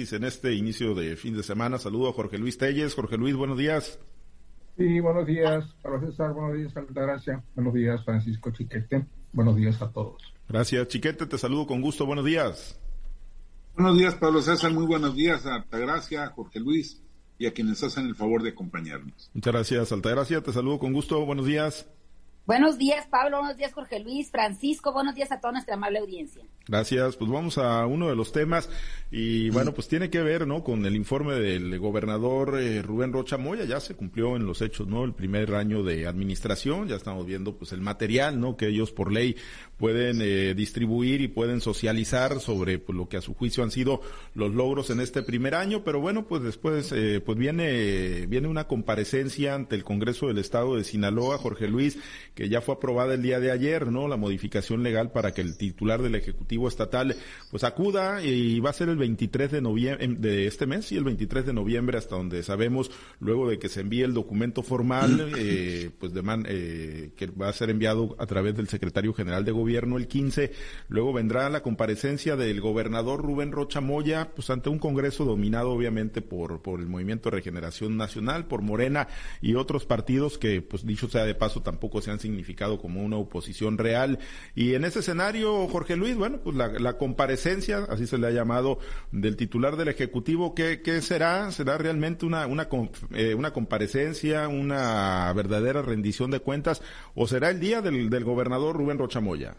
en este inicio de fin de semana. Saludo a Jorge Luis Telles. Jorge Luis, buenos días. Sí, buenos días, Pablo César. Buenos días, Altagracia. Buenos días, Francisco Chiquete. Buenos días a todos. Gracias, Chiquete. Te saludo con gusto. Buenos días. Buenos días, Pablo César. Muy buenos días a Altagracia, Jorge Luis y a quienes hacen el favor de acompañarnos. Muchas gracias, Altagracia. Te saludo con gusto. Buenos días. Buenos días, Pablo. Buenos días, Jorge Luis. Francisco, buenos días a toda nuestra amable audiencia. Gracias. Pues vamos a uno de los temas y bueno, pues tiene que ver, ¿no? Con el informe del gobernador eh, Rubén Rocha Moya. Ya se cumplió en los hechos, ¿no? El primer año de administración. Ya estamos viendo, pues, el material, ¿no? Que ellos por ley pueden eh, distribuir y pueden socializar sobre pues, lo que a su juicio han sido los logros en este primer año. Pero bueno, pues después, eh, pues viene viene una comparecencia ante el Congreso del Estado de Sinaloa, Jorge Luis que ya fue aprobada el día de ayer, ¿no? La modificación legal para que el titular del Ejecutivo Estatal pues acuda y va a ser el 23 de noviembre de este mes y el 23 de noviembre hasta donde sabemos luego de que se envíe el documento formal eh, pues de eh, que va a ser enviado a través del secretario general de gobierno el 15 luego vendrá la comparecencia del gobernador Rubén Rocha Moya pues ante un congreso dominado obviamente por por el Movimiento de Regeneración Nacional por Morena y otros partidos que pues dicho sea de paso tampoco se han significado como una oposición real. Y en ese escenario, Jorge Luis, bueno, pues la, comparecencia, así se le ha llamado, del titular del Ejecutivo, ¿qué, qué será? ¿Será realmente una, una, eh, una comparecencia, una verdadera rendición de cuentas, o será el día del, del gobernador Rubén Rochamoya?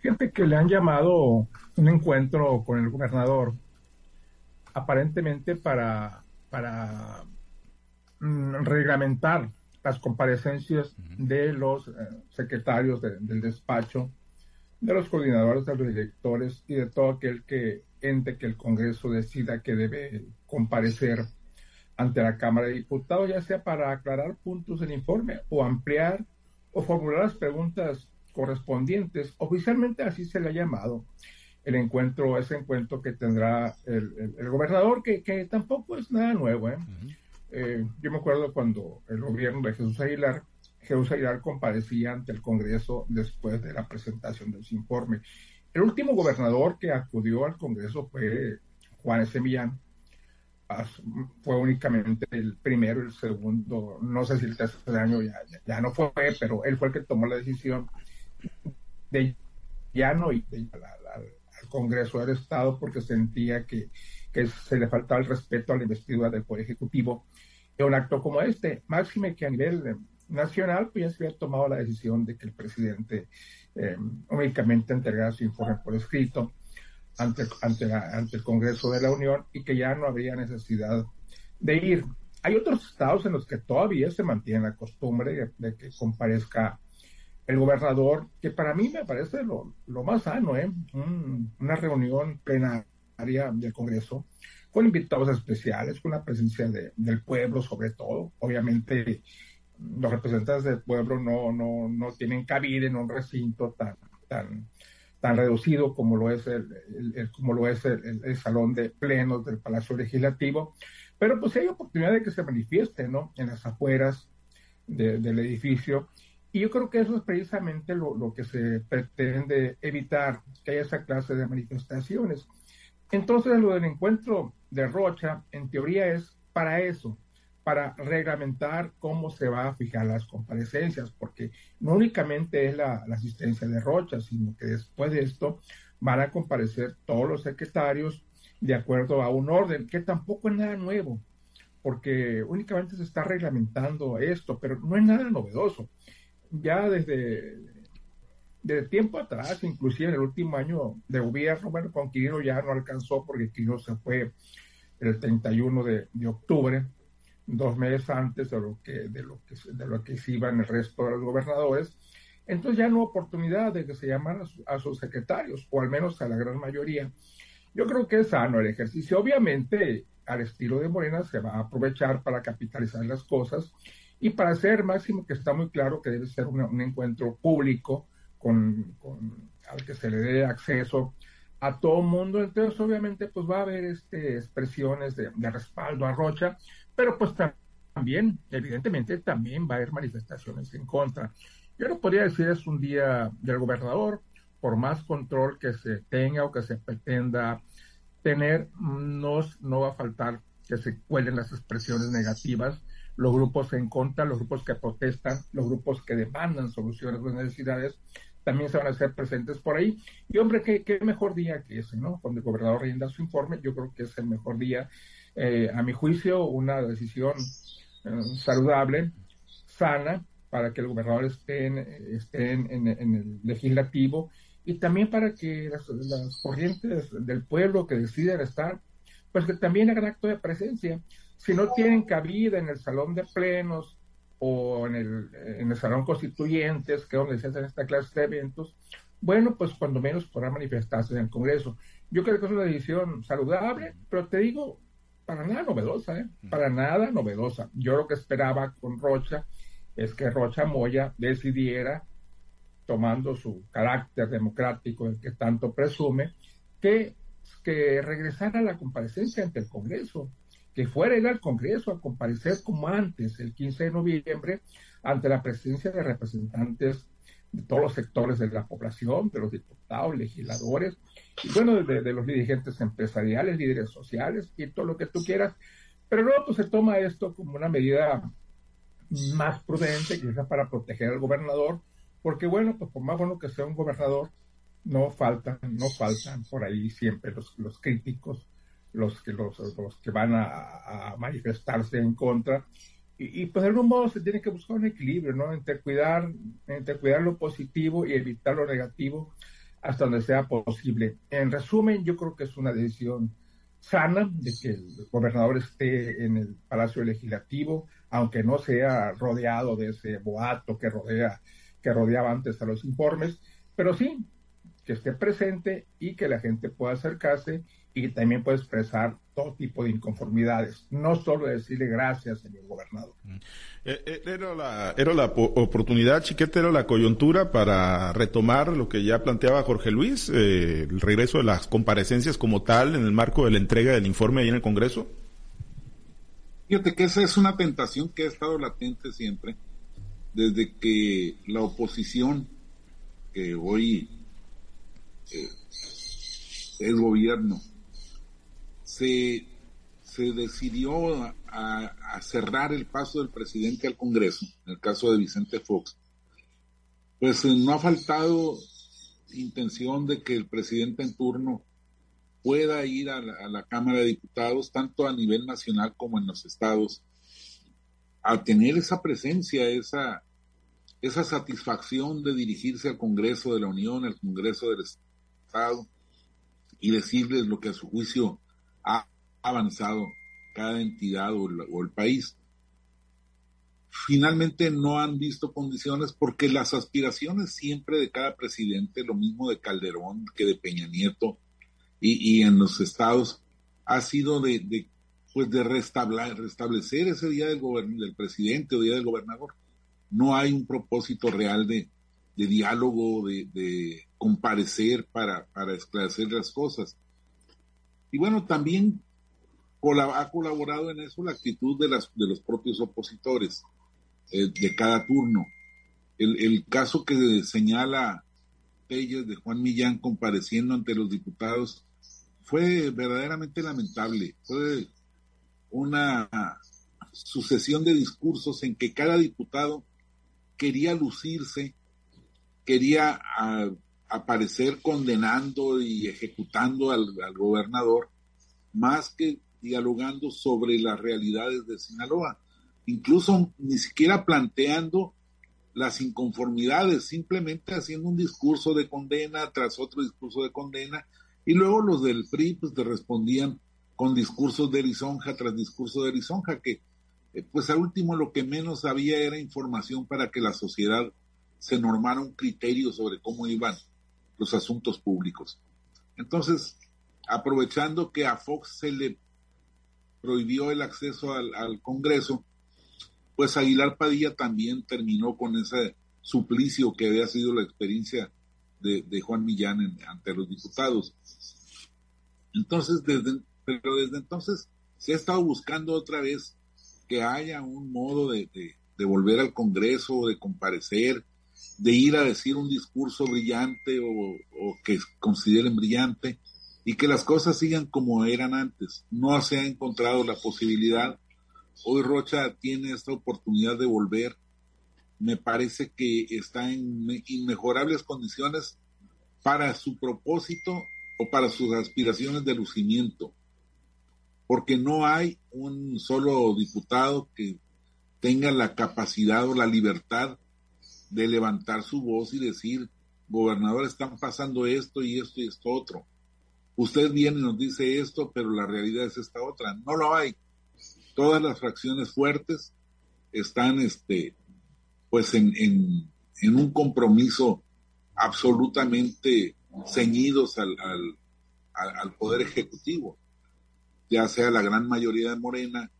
Fíjate que le han llamado un encuentro con el gobernador, aparentemente para, para mm, reglamentar las comparecencias de los eh, secretarios del despacho, de los coordinadores, de los directores y de todo aquel que ente que el Congreso decida que debe comparecer ante la Cámara de Diputados, ya sea para aclarar puntos del informe o ampliar o formular las preguntas correspondientes. Oficialmente así se le ha llamado el encuentro, ese encuentro que tendrá el, gobernador, que, que, tampoco es nada nuevo. ¿eh? Eh, yo me acuerdo cuando el gobierno de Jesús Aguilar, Jesús Aguilar comparecía ante el Congreso después de la presentación de su informe. El último gobernador que acudió al Congreso fue Juan S. Millán. Fue únicamente el primero el segundo, no sé si el tercer año ya, ya, no fue, pero él fue el que tomó la decisión de ya no ir al Congreso del Estado porque sentía que, que se le faltaba el respeto a la investidura del Poder Ejecutivo un acto como este. Máxime que a nivel eh, nacional, pues ya se había tomado la decisión de que el presidente eh, únicamente entregara su informe por escrito ante, ante, ante el Congreso de la Unión y que ya no habría necesidad de ir. Hay otros estados en los que todavía se mantiene la costumbre de, que comparezca el gobernador, que para mí me parece lo, lo más sano, ¿eh? una reunión plenaria del Congreso con invitados especiales, con la presencia del pueblo sobre todo. Obviamente los representantes del pueblo no, no, no tienen cabida en un recinto tan, tan, tan reducido como lo es el, como lo es el, salón de plenos del Palacio Legislativo, pero pues hay oportunidad de que se manifieste, ¿no? En las afueras del edificio. Y yo creo que eso es precisamente lo, lo que se pretende evitar, que haya esa clase de manifestaciones. Entonces, lo del encuentro de Rocha, en teoría, es para eso, para reglamentar cómo se va a fijar las comparecencias, porque no únicamente es la, asistencia de Rocha, sino que después de esto van a comparecer todos los secretarios de acuerdo a un orden, que tampoco es nada nuevo, porque únicamente se está reglamentando esto, pero no es nada novedoso. Ya desde de tiempo atrás, inclusive en el último año de gobierno, bueno, con Quirino ya no alcanzó porque Quirino se fue el 31 de, de, octubre, dos meses antes de lo que de lo que de lo que se iban el resto de los gobernadores. Entonces ya no hubo oportunidad de que se llamaran a, sus secretarios, o al menos a la gran mayoría. Yo creo que es sano el ejercicio. Obviamente, al estilo de Morena, se va a aprovechar para capitalizar las cosas y para hacer máximo que está muy claro que debe ser un encuentro público, con, al que se le dé acceso a todo mundo. Entonces, obviamente, pues va a haber este, expresiones de, respaldo a Rocha, pero pues también, evidentemente, también va a haber manifestaciones en contra. Yo no podría decir es un día del gobernador, por más control que se tenga o que se pretenda tener, no, no va a faltar que se cuelen las expresiones negativas, los grupos en contra, los grupos que protestan, los grupos que demandan soluciones a las necesidades, también se van a hacer presentes por ahí. Y hombre, qué, qué mejor día que ese, ¿no? Cuando el gobernador rinda su informe, yo creo que es el mejor día. Eh, a mi juicio, una decisión eh, saludable, sana, para que el gobernador esté en, esté en, el legislativo y también para que las, las, corrientes del pueblo que deciden estar, pues que también hagan acto de presencia. Si no tienen cabida en el salón de plenos o en el, en el salón constituyentes, que es donde se hacen esta clase de eventos, bueno, pues cuando menos podrán manifestarse en el Congreso. Yo creo que es una decisión saludable, pero te digo, para nada novedosa, ¿eh? Para nada novedosa. Yo lo que esperaba con Rocha es que Rocha Moya decidiera, tomando su carácter democrático, el que tanto presume, que, que regresara a la comparecencia ante el Congreso, que fuera ir al Congreso a comparecer como antes, el 15 de noviembre, ante la presencia de representantes de todos los sectores de la población, de los diputados, legisladores, y bueno, de, de los dirigentes empresariales, líderes sociales y todo lo que tú quieras. Pero luego pues se toma esto como una medida más prudente, quizás para proteger al gobernador, porque bueno, pues por más bueno que sea un gobernador, no faltan, no faltan por ahí siempre los, los críticos, los que, los, los que van a, manifestarse en contra. Y, y, pues de algún modo se tiene que buscar un equilibrio, ¿no? Entre cuidar, entre cuidar lo positivo y evitar lo negativo hasta donde sea posible. En resumen, yo creo que es una decisión sana de que el gobernador esté en el Palacio Legislativo, aunque no sea rodeado de ese boato que rodea que rodeaba antes a los informes, pero sí que esté presente y que la gente pueda acercarse y también pueda expresar todo tipo de inconformidades, no solo decirle gracias, señor gobernador. Mm. Eh, eh, era la, era la oportunidad, Chiquete, era la coyuntura para retomar lo que ya planteaba Jorge Luis, eh, el regreso de las comparecencias como tal en el marco de la entrega del informe ahí en el Congreso. Fíjate que esa es una tentación que ha estado latente siempre, desde que la oposición, que hoy es gobierno, se, se decidió a, cerrar el paso del presidente al Congreso, en el caso de Vicente Fox, pues eh, no ha faltado intención de que el presidente en turno pueda ir a la, Cámara de Diputados, tanto a nivel nacional como en los estados, a tener esa presencia, esa, esa satisfacción de dirigirse al Congreso de la Unión, al Congreso del Estado, y decirles lo que a su juicio ha avanzado cada entidad o, el país. Finalmente no han visto condiciones porque las aspiraciones siempre de cada presidente, lo mismo de Calderón que de Peña Nieto y, en los estados, ha sido de, pues de restablecer ese día del, del presidente o día del gobernador. No hay un propósito real de, diálogo, de, comparecer para, para esclarecer las cosas. Y bueno, también ha colaborado en eso la actitud de, las, de los propios opositores eh, de cada turno. El, caso que señala Pérez de Juan Millán compareciendo ante los diputados fue verdaderamente lamentable. Fue una sucesión de discursos en que cada diputado quería lucirse, quería aparecer condenando y ejecutando al, gobernador, más que dialogando sobre las realidades de Sinaloa, incluso ni siquiera planteando las inconformidades, simplemente haciendo un discurso de condena tras otro discurso de condena, y luego los del PRI pues te respondían con discursos de lisonja tras discurso de lisonja, que eh, pues al último lo que menos había era información para que la sociedad se normara un criterio sobre cómo iban los asuntos públicos. Entonces, aprovechando que a Fox se le prohibió el acceso al, Congreso, pues Aguilar Padilla también terminó con ese suplicio que había sido la experiencia de, Juan Millán ante los diputados. Entonces, desde, pero desde entonces se ha estado buscando otra vez que haya un modo de, volver al Congreso, de comparecer, de ir a decir un discurso brillante o, que consideren brillante, y que las cosas sigan como eran antes. No se ha encontrado la posibilidad. Hoy Rocha tiene esta oportunidad de volver. Me parece que está en inmejorables condiciones para su propósito o para sus aspiraciones de lucimiento. Porque no hay un solo diputado que tenga la capacidad o la libertad de levantar su voz y decir, gobernador, están pasando esto y esto y esto otro usted viene y nos dice esto, pero la realidad es esta otra. No lo hay. Todas las fracciones fuertes están, este, pues, en, en, un compromiso absolutamente ceñidos al, al, al, Poder Ejecutivo, ya sea la gran mayoría de Morena,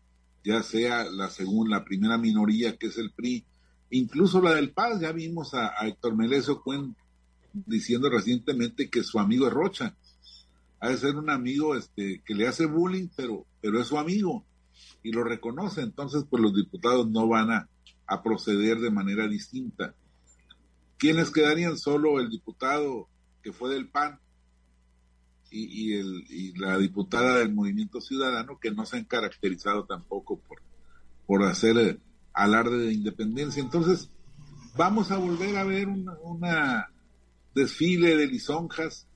ya sea la según la primera minoría que es el PRI, incluso la del Paz, ya vimos a, a Héctor Melesio diciendo recientemente que su amigo es Rocha ha de ser un amigo este, que le hace bullying, pero, pero es su amigo y lo reconoce. Entonces, pues los diputados no van a, proceder de manera distinta. ¿Quiénes quedarían? Solo el diputado que fue del PAN y, y, el, y la diputada del Movimiento Ciudadano, que no se han caracterizado tampoco por, por hacer eh, alarde de independencia. Entonces, vamos a volver a ver una, desfile de lisonjas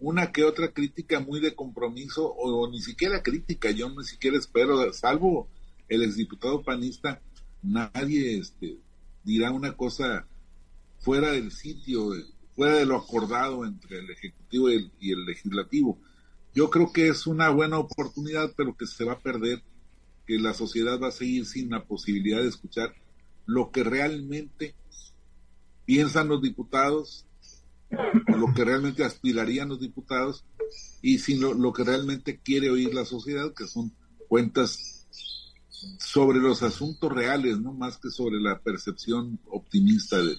una que otra crítica muy de compromiso o, ni siquiera crítica, yo ni siquiera espero, salvo el exdiputado panista, nadie este, dirá una cosa fuera del sitio, fuera de lo acordado entre el Ejecutivo y el, y el Legislativo. Yo creo que es una buena oportunidad, pero que se va a perder, que la sociedad va a seguir sin la posibilidad de escuchar lo que realmente piensan los diputados, lo que realmente aspirarían los diputados y sin lo, que realmente quiere oír la sociedad, que son cuentas sobre los asuntos reales, no más que sobre la percepción optimista de,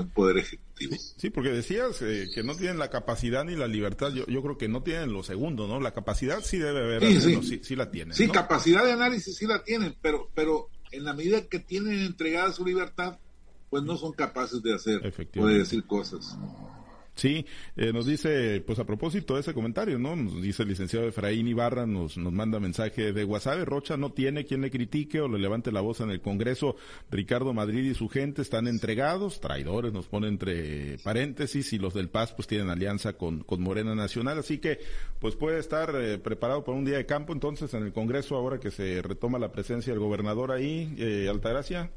un, poder ejecutivo. Sí, porque decías eh, que no tienen la capacidad ni la libertad. Yo, yo creo que no tienen lo segundo, ¿no? La capacidad sí debe haber, sí, sí, la tienen. Sí, capacidad de análisis sí la tienen, pero, pero en la medida que tienen entregada su libertad, pues no son capaces de hacer o de decir cosas. Sí, eh, nos dice, pues a propósito de ese comentario, ¿no? Nos dice el licenciado Efraín Ibarra, nos, nos manda mensaje de WhatsApp, Rocha no tiene quien le critique o le levante la voz en el Congreso. Ricardo Madrid y su gente están entregados, traidores, nos pone entre paréntesis, y los del Paz pues tienen alianza con, con Morena Nacional, así que pues puede estar eh, preparado para un día de campo entonces en el Congreso ahora que se retoma la presencia del gobernador ahí, eh, Altagracia.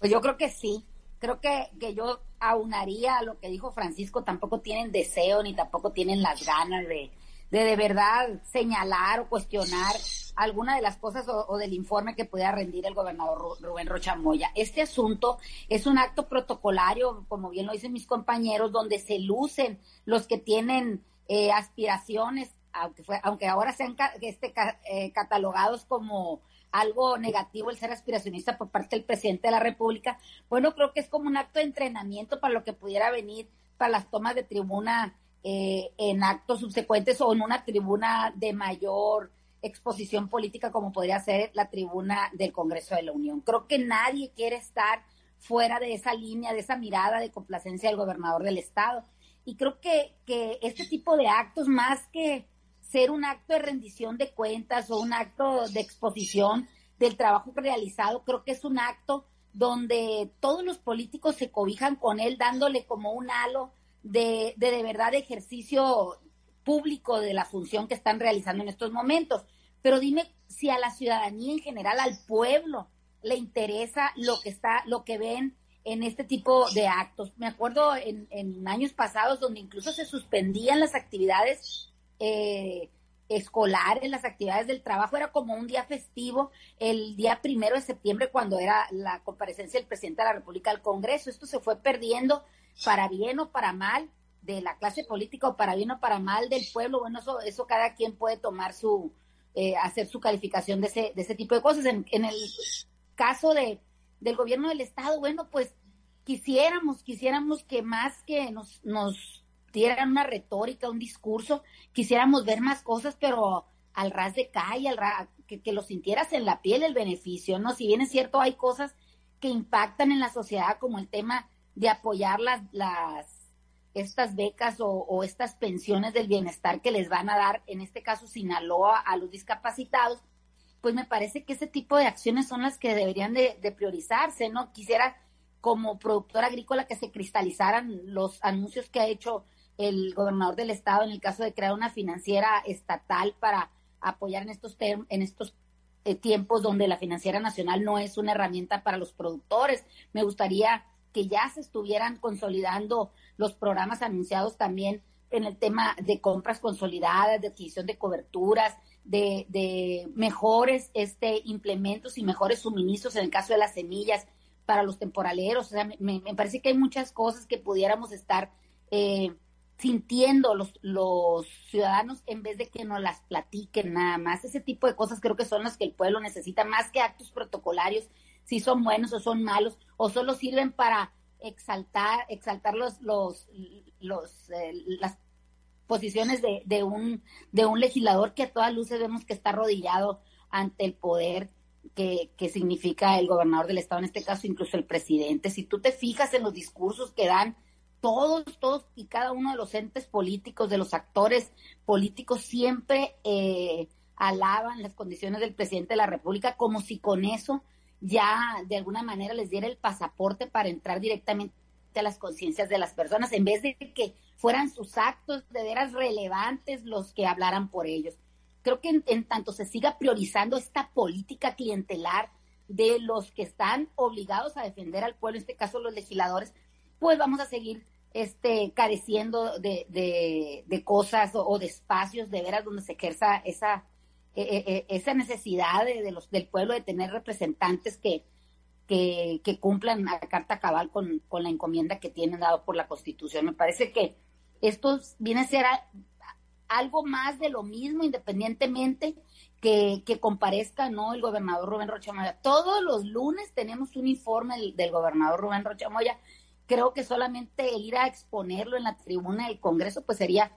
Pues yo creo que sí, creo que, que yo aunaría a lo que dijo Francisco, tampoco tienen deseo ni tampoco tienen las ganas de, de de verdad señalar o cuestionar alguna de las cosas o, del informe que pudiera rendir el gobernador Rubén Rocha Moya. Este asunto es un acto protocolario, como bien lo dicen mis compañeros, donde se lucen los que tienen eh, aspiraciones, aunque, fue, aunque ahora sean este, eh, catalogados como algo negativo el ser aspiracionista por parte del presidente de la República, bueno, creo que es como un acto de entrenamiento para lo que pudiera venir para las tomas de tribuna eh, en actos subsecuentes o en una tribuna de mayor exposición política como podría ser la tribuna del Congreso de la Unión. Creo que nadie quiere estar fuera de esa línea, de esa mirada de complacencia del gobernador del estado. Y creo que, que este tipo de actos, más que ser un acto de rendición de cuentas o un acto de exposición del trabajo realizado, creo que es un acto donde todos los políticos se cobijan con él, dándole como un halo de, de, de verdad ejercicio público de la función que están realizando en estos momentos. Pero dime si a la ciudadanía en general, al pueblo, le interesa lo que está, lo que ven en este tipo de actos. Me acuerdo en, en años pasados donde incluso se suspendían las actividades eh, escolares, las actividades del trabajo, era como un día festivo el día primero de septiembre cuando era la comparecencia del presidente de la República al Congreso. Esto se fue perdiendo para bien o para mal de la clase política o para bien o para mal del pueblo. Bueno, eso, eso cada quien puede tomar su, eh, hacer su calificación de ese, de ese tipo de cosas. En, en el caso de, del gobierno del Estado, bueno, pues quisiéramos, quisiéramos que más que nos, nos dieran una retórica, un discurso, quisiéramos ver más cosas, pero al ras de calle, al que, lo sintieras en la piel el beneficio, ¿no? Si bien es cierto, hay cosas que impactan en la sociedad, como el tema de apoyar las, las estas becas o, estas pensiones del bienestar que les van a dar, en este caso Sinaloa, a los discapacitados, pues me parece que ese tipo de acciones son las que deberían de, de priorizarse, ¿no? Quisiera como productora agrícola que se cristalizaran los anuncios que ha hecho el gobernador del estado en el caso de crear una financiera estatal para apoyar en estos en estos eh, tiempos donde la financiera nacional no es una herramienta para los productores. Me gustaría que ya se estuvieran consolidando los programas anunciados también en el tema de compras consolidadas, de adquisición de coberturas, de, de mejores este, implementos y mejores suministros en el caso de las semillas para los temporaleros. O sea, me, me parece que hay muchas cosas que pudiéramos estar eh, sintiendo los, los ciudadanos en vez de que nos las platiquen nada más. Ese tipo de cosas creo que son las que el pueblo necesita más que actos protocolarios, si son buenos o son malos, o solo sirven para exaltar, exaltar los, los, los eh, las posiciones de, de, un, de un legislador que a todas luces vemos que está arrodillado ante el poder que, que, significa el gobernador del estado, en este caso incluso el presidente. Si tú te fijas en los discursos que dan todos, todos y cada uno de los entes políticos, de los actores políticos, siempre eh, alaban las condiciones del presidente de la República como si con eso ya de alguna manera les diera el pasaporte para entrar directamente a las conciencias de las personas, en vez de que fueran sus actos de veras relevantes los que hablaran por ellos. Creo que en tanto se siga priorizando esta política clientelar de los que están obligados a defender al pueblo, en este caso los legisladores, pues vamos a seguir este, careciendo de, de, cosas o, de espacios de veras donde se ejerza esa, e, e, e, esa necesidad de, los, del pueblo de tener representantes que, que, que cumplan a carta cabal con, con, la encomienda que tienen dado por la Constitución. Me parece que esto viene a ser algo más de lo mismo, independientemente que, que comparezca no el gobernador Rubén Rocha Moya. Todos los lunes tenemos un informe del, del gobernador Rubén Rocha Moya creo que solamente ir a exponerlo en la tribuna del Congreso, pues sería,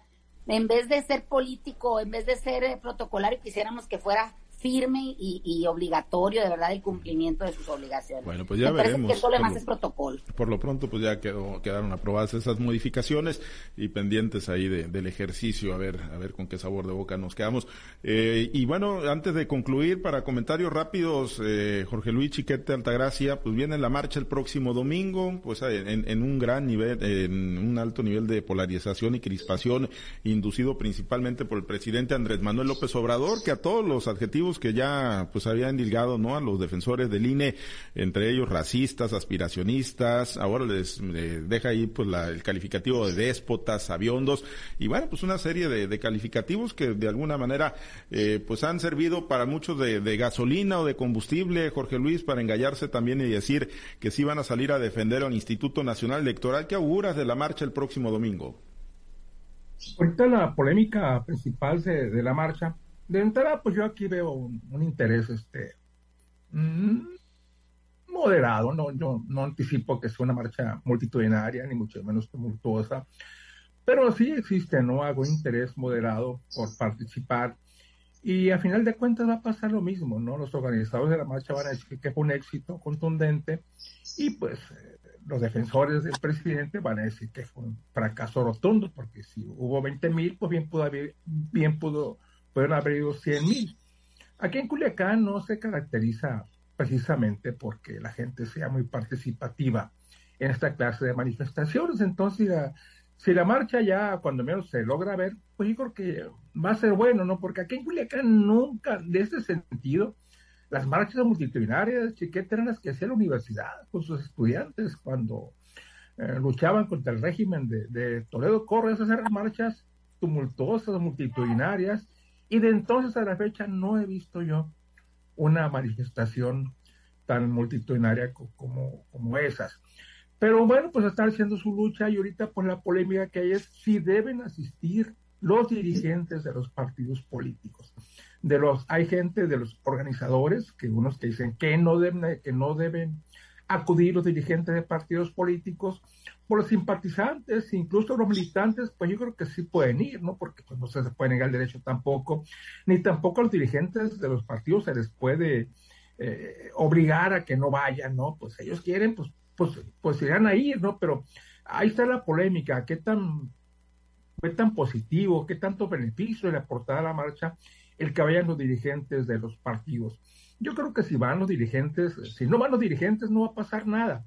en vez de ser político, en vez de ser eh, protocolario, quisiéramos que fuera firme y, obligatorio de verdad el cumplimiento de sus obligaciones. Bueno, pues ya veremos. Que eso lo demás es protocolo. Por lo pronto, pues ya quedó, quedaron aprobadas esas modificaciones y pendientes ahí del ejercicio, a ver, a ver con qué sabor de boca nos quedamos. Eh, y bueno, antes de concluir, para comentarios rápidos, eh, Jorge Luis Chiquete Altagracia, pues viene la marcha el próximo domingo, pues en, en un gran nivel, en un alto nivel de polarización y crispación, inducido principalmente por el presidente Andrés Manuel López Obrador, que a todos los adjetivos que ya pues habían dilgado no a los defensores del INE entre ellos racistas aspiracionistas ahora les, deja ahí pues el calificativo de déspotas aviondos y bueno pues una serie de, calificativos que de alguna manera eh, pues han servido para muchos de, gasolina o de combustible Jorge Luis para engallarse también y decir que sí van a salir a defender al Instituto Nacional Electoral ¿qué auguras de la marcha el próximo domingo? Ahorita la polémica principal de la marcha de entrada, pues yo aquí veo un, interés este mm, moderado, no, yo no anticipo que sea una marcha multitudinaria, ni mucho menos tumultuosa, pero sí existe, ¿no? Algo interés moderado por participar. Y a final de cuentas va a pasar lo mismo, ¿no? Los organizadores de la marcha van a decir que fue un éxito contundente y pues eh, los defensores del presidente van a decir que fue un fracaso rotundo, porque si hubo 20 mil, pues bien pudo haber, bien pudo pueden haber ido 100 mil. Aquí en Culiacán no se caracteriza precisamente porque la gente sea muy participativa en esta clase de manifestaciones. Entonces, si la marcha ya cuando menos se logra ver, pues yo creo que va a ser bueno, ¿no? Porque aquí en Culiacán nunca, de ese sentido, las marchas multitudinarias, chiquetas, eran las que hacía la universidad con sus estudiantes cuando eh, luchaban contra el régimen de, de Toledo Corre, esas eran marchas tumultuosas, multitudinarias, y de entonces a la fecha no he visto yo una manifestación tan multitudinaria como, como esas. Pero bueno, pues están haciendo su lucha y ahorita pues la polémica que hay es si deben asistir los dirigentes de los partidos políticos. De los, hay gente de los organizadores, que unos que dicen que no deben, que no deben acudir los dirigentes de partidos políticos, por los simpatizantes, incluso los militantes, pues yo creo que sí pueden ir, ¿no? Porque pues, no se les puede negar el derecho tampoco, ni tampoco a los dirigentes de los partidos se les puede eh, obligar a que no vayan, ¿no? Pues ellos quieren, pues, pues, pues irán a ir, ¿no? Pero ahí está la polémica, qué tan fue tan positivo, qué tanto beneficio le aportará a la marcha el que vayan los dirigentes de los partidos. Yo creo que si van los dirigentes, si no van los dirigentes no va a pasar nada.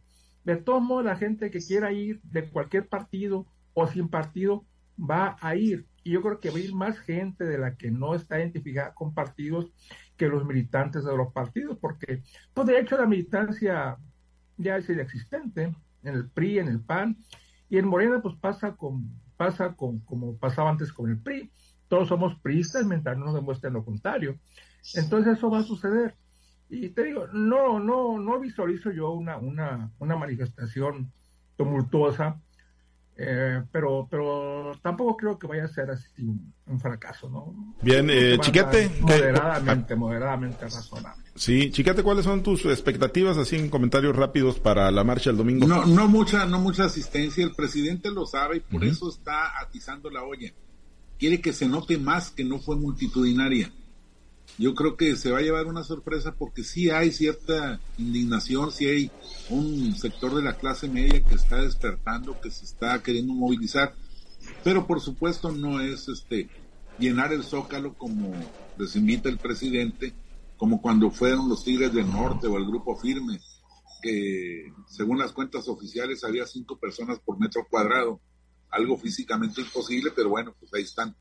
De todos modos, la gente que quiera ir de cualquier partido o sin partido va a ir. Y yo creo que va a ir más gente de la que no está identificada con partidos que los militantes de los partidos, porque, pues de hecho, la militancia ya es inexistente en el PRI, en el PAN, y en Morena, pues pasa con, pasa con, como pasaba antes con el PRI. Todos somos priistas mientras no nos demuestren lo contrario. Entonces eso va a suceder. Y te digo, no, no, no visualizo yo una, una, una manifestación tumultuosa, eh, pero, pero tampoco creo que vaya a ser así un, fracaso, ¿no? Bien, eh, Chiquete. Moderadamente, moderadamente razonable. Sí, Chiquete, ¿cuáles son tus expectativas, así en comentarios rápidos para la marcha el domingo? No, no mucha, no mucha asistencia. El presidente lo sabe y por eso está atizando la olla. Quiere que se note más que no fue multitudinaria yo creo que se va a llevar una sorpresa porque sí hay cierta indignación, sí hay un sector de la clase media que está despertando, que se está queriendo movilizar, pero por supuesto no es este llenar el zócalo como les invita el presidente, como cuando fueron los Tigres del Norte o el Grupo Firme, que según las cuentas oficiales había cinco personas por metro cuadrado, algo físicamente imposible, pero bueno, pues ahí están.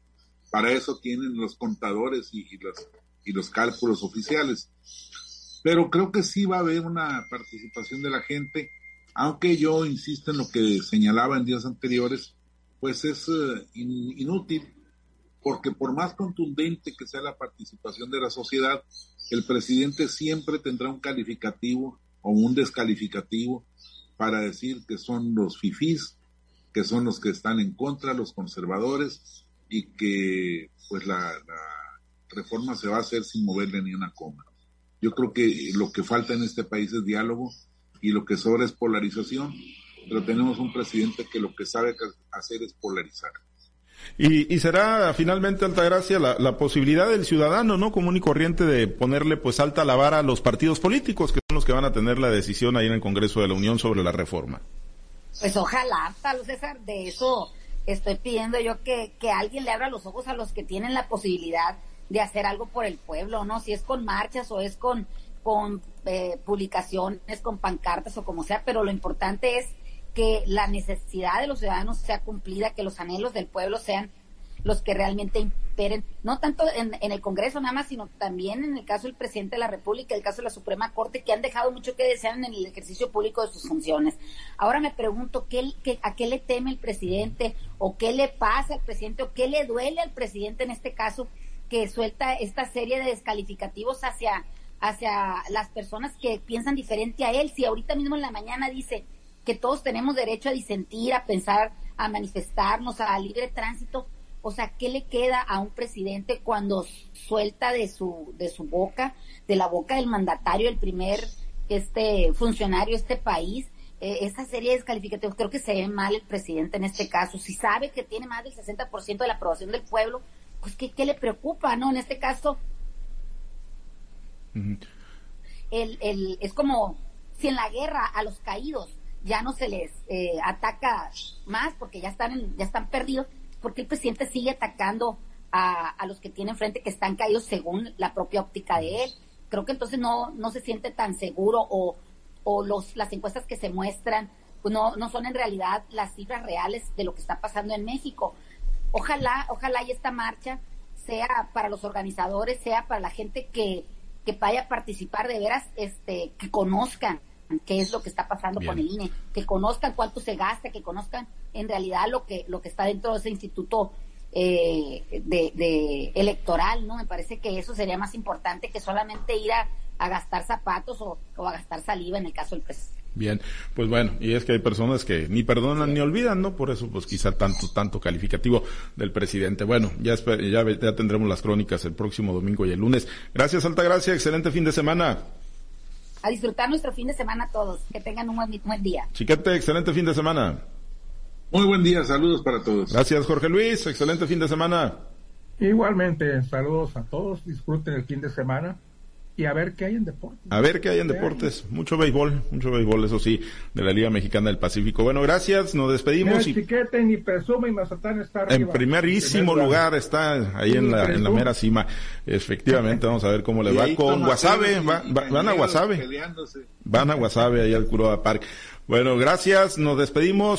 Para eso tienen los contadores y, y los y los cálculos oficiales. Pero creo que sí va a haber una participación de la gente, aunque yo insisto en lo que señalaba en días anteriores, pues es eh, inútil, porque por más contundente que sea la participación de la sociedad, el presidente siempre tendrá un calificativo o un descalificativo para decir que son los fifís, que son los que están en contra, los conservadores, y que pues la reforma se va a hacer sin moverle ni una coma. Yo creo que lo que falta en este país es diálogo y lo que sobra es polarización, pero tenemos un presidente que lo que sabe hacer es polarizar. Y, será finalmente, Altagracia, la, la posibilidad del ciudadano, ¿no? Común y corriente de ponerle pues alta la vara a los partidos políticos, que son los que van a tener la decisión ahí en el Congreso de la Unión sobre la reforma. Pues ojalá, tal César, de eso estoy pidiendo yo que, que alguien le abra los ojos a los que tienen la posibilidad de hacer algo por el pueblo, ¿no? Si es con marchas o es con, con eh, publicaciones, con pancartas o como sea, pero lo importante es que la necesidad de los ciudadanos sea cumplida, que los anhelos del pueblo sean los que realmente imperen, no tanto en, en, el Congreso nada más, sino también en el caso del presidente de la República, el caso de la Suprema Corte, que han dejado mucho que desear en el ejercicio público de sus funciones. Ahora me pregunto, ¿qué, qué, ¿a qué le teme el presidente? ¿O qué le pasa al presidente? ¿O qué le duele al presidente en este caso? Que suelta esta serie de descalificativos hacia, hacia las personas que piensan diferente a él. Si ahorita mismo en la mañana dice que todos tenemos derecho a disentir, a pensar, a manifestarnos, a libre tránsito, o sea, ¿qué le queda a un presidente cuando suelta de su, de su boca, de la boca del mandatario, el primer este funcionario de este país, eh, esta serie de descalificativos? Creo que se ve mal el presidente en este caso. Si sabe que tiene más del 60% de la aprobación del pueblo, pues ¿qué, qué le preocupa, ¿no? En este caso, el, el, es como si en la guerra a los caídos ya no se les eh, ataca más porque ya están, ya están perdidos, porque el presidente sigue atacando a, a los que tienen frente que están caídos según la propia óptica de él. Creo que entonces no, no se siente tan seguro o, o los, las encuestas que se muestran pues no, no son en realidad las cifras reales de lo que está pasando en México. Ojalá, ojalá y esta marcha sea para los organizadores, sea para la gente que, que vaya a participar de veras, este, que conozcan qué es lo que está pasando con el INE, que conozcan cuánto se gasta, que conozcan en realidad lo que, lo que está dentro de ese instituto eh, de, de, electoral, ¿no? Me parece que eso sería más importante que solamente ir a, a gastar zapatos o, o, a gastar saliva en el caso del presidente. Bien, pues bueno, y es que hay personas que ni perdonan ni olvidan, ¿no? Por eso, pues quizá tanto, tanto calificativo del presidente. Bueno, ya, ya, ya tendremos las crónicas el próximo domingo y el lunes. Gracias, Altagracia, excelente fin de semana. A disfrutar nuestro fin de semana todos. Que tengan un buen, buen día. Chiquete, excelente fin de semana. Muy buen día, saludos para todos. Gracias, Jorge Luis, excelente fin de semana. Igualmente, saludos a todos, disfruten el fin de semana y a ver qué hay en deportes. A ver qué hay en deportes. Mucho béisbol, mucho béisbol, eso sí, de la Liga Mexicana del Pacífico. Bueno, gracias, nos despedimos. y... Chiquete, ni Presuma y Mazatán está arriba. En primerísimo lugar. está ahí en la, en la mera cima. Efectivamente, vamos a ver cómo le va con Guasave. van a Guasave. Van a Guasave ahí al Curoa Park. Bueno, gracias, nos despedimos.